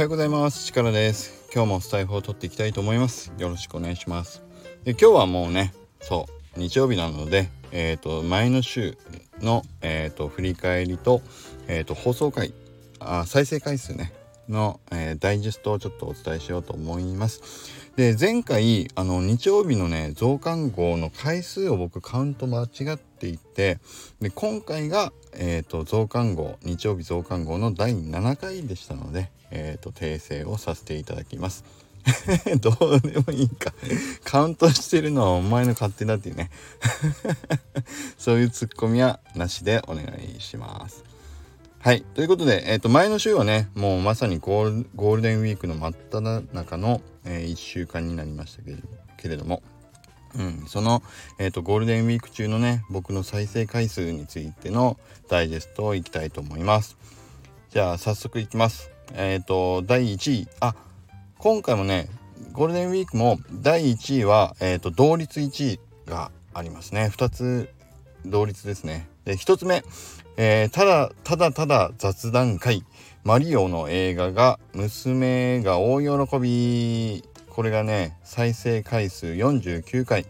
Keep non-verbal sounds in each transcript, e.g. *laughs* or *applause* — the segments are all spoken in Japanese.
はようございます。力です。今日もスタイフを取っていきたいと思います。よろしくお願いします。で今日はもうねそう日曜日なのでえっ、ー、と前の週のえっ、ー、と振り返りとえっ、ー、と放送回あ再生回数ね。の、えダイジェストをちょっとお伝えしようと思いますで前回あの日曜日のね増刊号の回数を僕カウント間違っていてで今回が、えーと、増刊号日曜日増刊号の第7回でしたので、えーと、訂正をさせていただきます。*laughs* どうでもいいかカウントしてるのはお前の勝手だっていうね *laughs* そういうツッコミはなしでお願いします。はい。ということで、えっ、ー、と、前の週はね、もうまさにゴールデンウィークの真っ只中の、えー、1週間になりましたけれども、うん、その、えーと、ゴールデンウィーク中のね僕の再生回数についてのダイジェストをいきたいと思います。じゃあ早速いきます。えっ、ー、と第1位。あ今回もねゴールデンウィークも第1位は、えーと、同率1位がありますね。2つ同率ですね。で1つ目、えー、ただただただ雑談会。マリオの映画が娘が大喜び。これがね再生回数49回。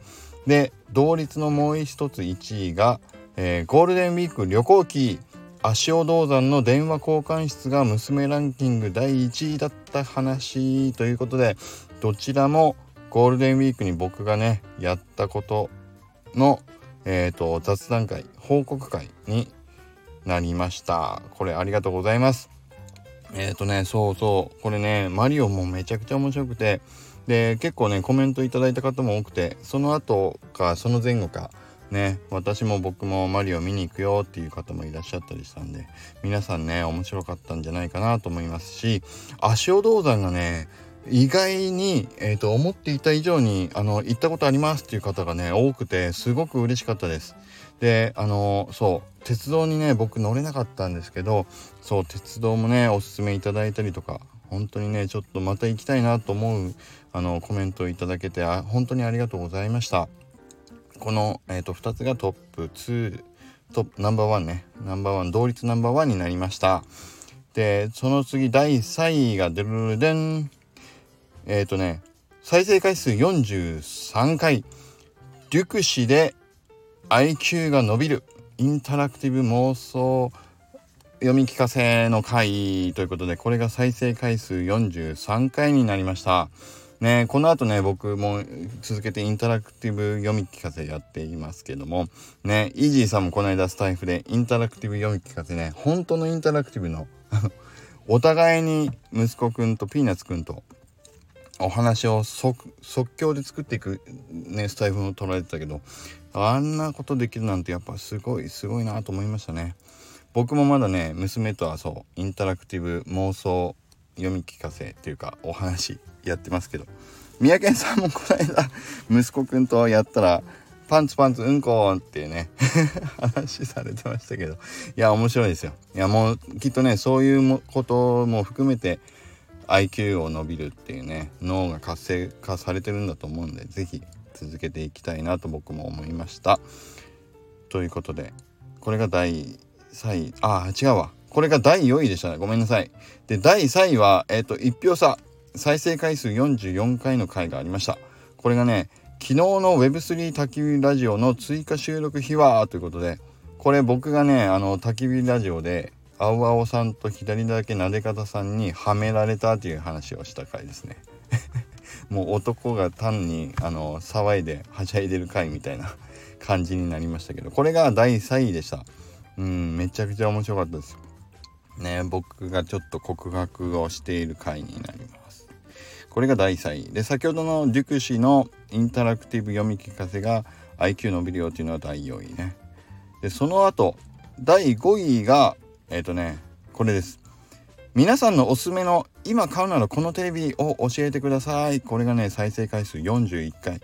で同率のもう一つ1位が、えー、ゴールデンウィーク旅行記。足尾銅山の電話交換室が娘ランキング第1位だった話ということでどちらもゴールデンウィークに僕がねやったことの、えーと、雑談会報告会になりました。これありがとうございます。えっ、ー、とねそうそう。これねマリオもめちゃくちゃ面白くて。で結構ねコメントいただいた方も多くてその後かその前後かね私も僕もマリオ見に行くよっていう方もいらっしゃったりしたんで皆さんね面白かったんじゃないかなと思いますし足尾銅山がね意外に、えーと、思っていた以上にあの行ったことありますっていう方がね多くてすごく嬉しかったです。であのそう鉄道にね僕乗れなかったんですけどそう鉄道もねおすすめいただいたりとか本当にねちょっとまた行きたいなと思うあのコメントをいただけてあ本当にありがとうございました。この、えーと、2つがトップ2トップナンバーワンねナンバーワン同率ナンバーワンになりました。でその次第3位がデルルデン。えっ、ー、とね再生回数43回。デュクシで IQ が伸びるインタラクティブ妄想読み聞かせの回ということでこれが再生回数43回になりました。ねこの後ね僕も続けてインタラクティブ読み聞かせやっていますけどもねイージーさんもこの間スタエフでインタラクティブ読み聞かせね本当のインタラクティブの *laughs* お互いに息子くんとピーナッツくんとお話を即興で作っていくねスタエフを録られてたけどあんなことできるなんてやっぱすごいすごいなと思いましたね。僕もまだね娘とはそうインタラクティブ妄想読み聞かせっていうかお話やってますけど三宅さんもこの間息子くんとやったらパンツパンツうんこーってね *laughs* 話されてましたけどいや面白いですよいやもうきっとねそういうことも含めて IQ を伸びるっていうね脳が活性化されてるんだと思うんで是非続けていきたいなと僕も思いました。ということでこれが第3位。あ違うわ。これが第4位でしたね。ごめんなさい。で第3位はえっ、ー、と1票差。再生回数44回の回がありました。これがね昨日の Web3 焚き火ラジオの追加収録秘話ということでこれ僕がねあの焚き火ラジオで青々さんと左だけなで方さんにはめられたという話をした回ですね。*laughs* もう男が単にあの騒いではしゃいでる回みたいな感じになりましたけどこれが第3位でした。うんめちゃくちゃ面白かったです。ね僕がちょっと告白をしている回になります。これが第3位。で先ほどのデュクシのインタラクティブ読み聞かせが IQ 伸びるよっていうのは第4位ね。でその後第5位がえっ、ー、とねこれです。皆さんのおすすめの今買うならこのテレビを教えてください。これがね再生回数41回。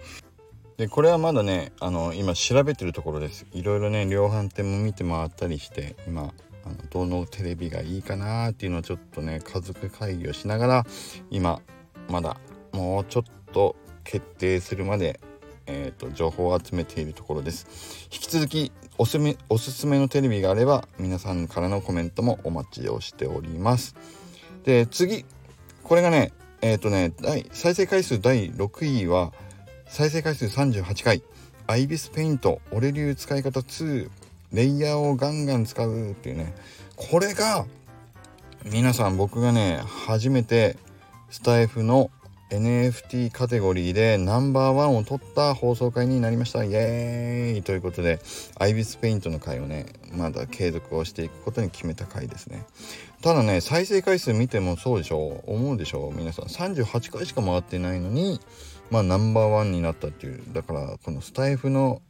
でこれはまだねあの今調べてるところです。いろいろね量販店も見て回ったりして今あのどのテレビがいいかなっていうのをちょっとね家族会議をしながら今まだもうちょっと決定するまでえーと、情報を集めているところです。引き続きおすすめおすすめのテレビがあれば皆さんからのコメントもお待ちをしております。で次。これがねえっ、ー、とね再生回数第6位は再生回数38回アイビスペイント俺流使い方2レイヤーをガンガン使うっていうね。これが皆さん僕がね初めてスタイフの NFT カテゴリーでナンバーワンを取った放送回になりました。イエーイ。ということでアイビスペイントの回をねまだ継続をしていくことに決めた回ですね。ただね再生回数見てもそうでしょう。思うでしょう。皆さん38回しか回ってないのにまあナンバーワンになったっていう。だからこのスタイフの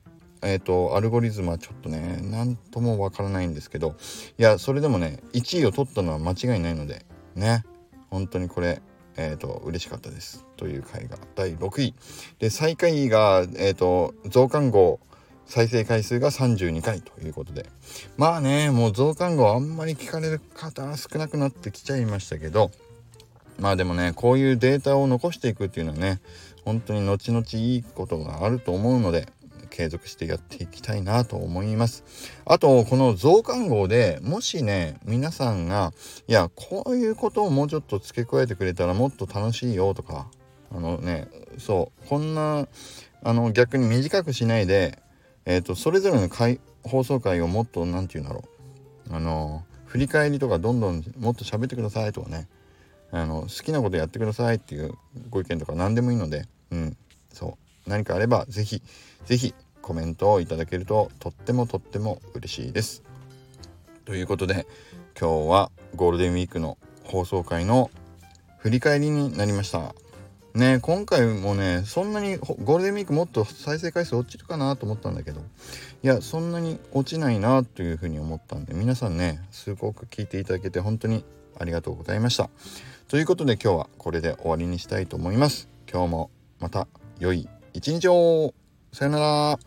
えっ、ー、とアルゴリズムはちょっとね何ともわからないんですけど。いやそれでもね1位を取ったのは間違いないのでね。本当にこれえーと、嬉しかったですという回が第6位。で最下位が、えーと、増刊号再生回数が32回ということで。まあねもう増刊号あんまり聞かれる方少なくなってきちゃいましたけどまあでもねこういうデータを残していくっていうのはね本当に後々いいことがあると思うので継続してやっていきたいなと思います。あと、この増刊号でもしね、皆さんが、いや、こういうことをもうちょっと付け加えてくれたらもっと楽しいよとか、あのね、そう、こんな、あの、逆に短くしないで、えっ、ー、と、それぞれの回放送回をもっと、何て言うんだろう、あの、振り返りとかどんどんもっと喋ってくださいとかね、あの、好きなことやってくださいっていうご意見とか何でもいいので、うん、そう、何かあれば是非是非コメントをいただけるととってもとっても嬉しいです。ということで今日はゴールデンウィークの放送回の振り返りになりました。ね今回もねそんなにゴールデンウィークもっと再生回数落ちるかなと思ったんだけどいやそんなに落ちないなというふうに思ったんで皆さんねすごく聞いていただけて本当にありがとうございました。ということで今日はこれで終わりにしたいと思います。今日もまた良い一日をさよなら。